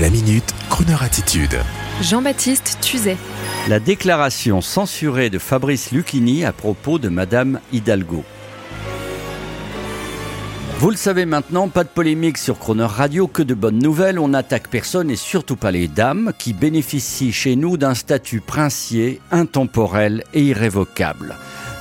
La minute, Kroneur attitude. Jean-Baptiste Tuzet. La déclaration censurée de Fabrice Lucchini à propos de Madame Hidalgo. Vous le savez maintenant, pas de polémique sur Croner Radio, que de bonnes nouvelles. On n'attaque personne et surtout pas les dames qui bénéficient chez nous d'un statut princier, intemporel et irrévocable.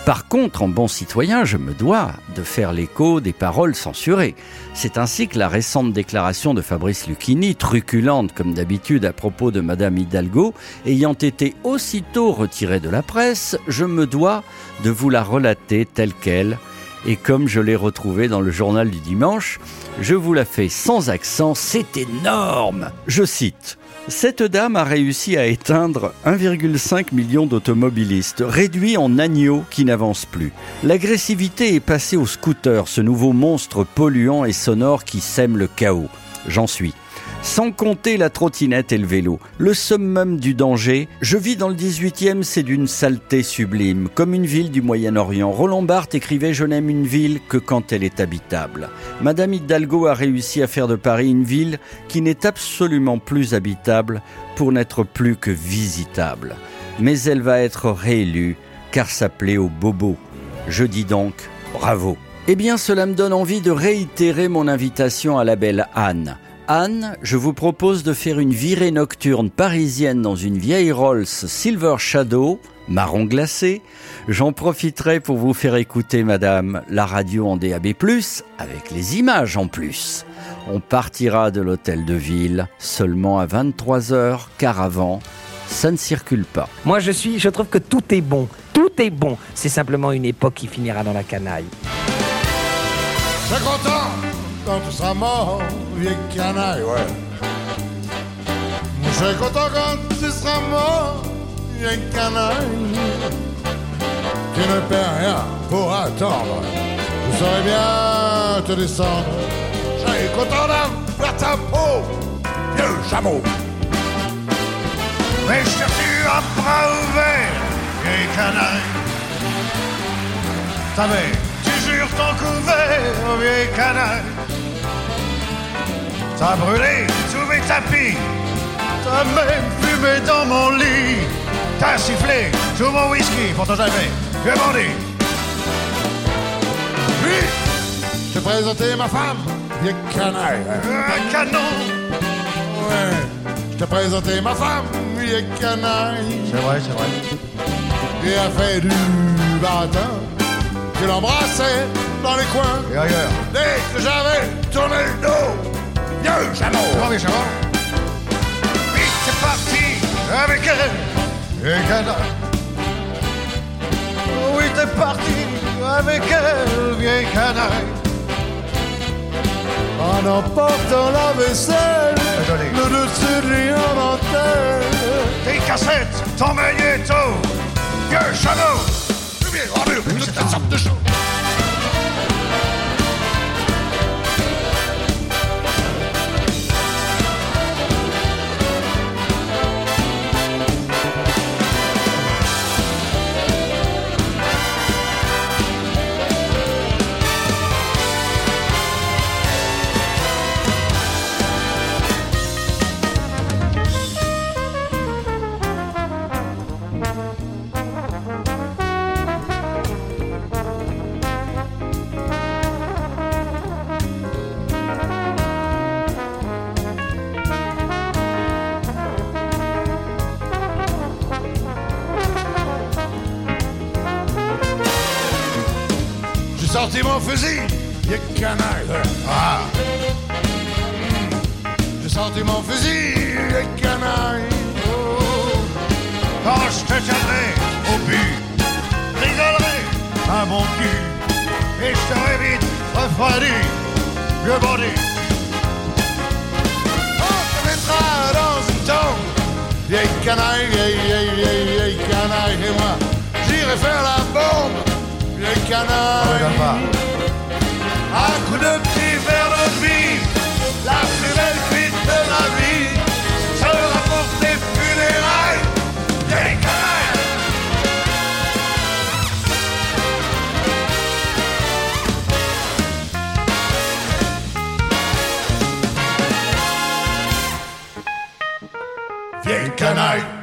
Par contre, en bon citoyen, je me dois de faire l'écho des paroles censurées. C'est ainsi que la récente déclaration de Fabrice Lucchini, truculente comme d'habitude à propos de Madame Hidalgo, ayant été aussitôt retirée de la presse, je me dois de vous la relater telle qu'elle. Et comme je l'ai retrouvée dans le journal du dimanche, je vous la fais sans accent, c'est énorme. Je cite. Cette dame a réussi à éteindre 1,5 million d'automobilistes, réduits en agneaux qui n'avancent plus. L'agressivité est passée au scooter, ce nouveau monstre polluant et sonore qui sème le chaos. J'en suis. Sans compter la trottinette et le vélo. Le summum du danger. Je vis dans le 18e, c'est d'une saleté sublime, comme une ville du Moyen-Orient. Roland Barthes écrivait Je n'aime une ville que quand elle est habitable. Madame Hidalgo a réussi à faire de Paris une ville qui n'est absolument plus habitable pour n'être plus que visitable. Mais elle va être réélue car ça plaît aux bobos. Je dis donc bravo. Eh bien, cela me donne envie de réitérer mon invitation à la belle Anne. Anne, je vous propose de faire une virée nocturne parisienne dans une vieille Rolls Silver Shadow, marron glacé. J'en profiterai pour vous faire écouter, madame, la radio en DAB+, avec les images en plus. On partira de l'hôtel de ville seulement à 23 heures, car avant, ça ne circule pas. Moi, je suis, je trouve que tout est bon. Tout est bon. C'est simplement une époque qui finira dans la canaille. Quand tu seras mort, vieille canaille, ouais. Je suis content quand tu seras mort, vieille canaille. Tu ne perds rien pour attendre. Tu saurais bien te descendre. Je suis content d'avoir ta peau, vieux chameau. Mais je suis à bras ouverts, vieille canaille. T'avais tu jures ton couvert, vieille canaille. T'as brûlé sous mes tapis, t'as même fumé dans mon lit, t'as sifflé sous mon whisky, pourtant j'avais bien bandit. Puis, j'ai présenté ma femme, vieille canaille. Un canon. Ouais, je t'ai présenté ma femme, vieille canaille. C'est vrai, c'est vrai. Et a fait du bâton. Je l'embrassais dans les coins. Et ailleurs. Dès que j'avais tourné le dos, vieux chameau. Comment, vieux chameau Puis c'est parti avec elle. Et canaille. Oui, t'es parti avec elle, vieille canaille. En emportant la vaisselle, Désolé. le dessus de lui en dentelle. Tes cassettes, ton magnéto, vieux chameau. Sorte de chose. Mon fusil, y'a canaille. Ah. Mon fusil, y'a canaille. Oh. Quand je te tiendrai au but, rigolerai un bon cul. Et je t'aurai vite refroidi, vieux bandit. On te mettra dans une tombe, vieille canaille, vieille, vieille, vieille, vieille canaille. Et moi, j'irai faire la bombe, vieille canaille. Un coup de petit verre de vie, la plus belle cuite de ma vie, sera pour tes funérailles, vieille canaille. vieille canaille.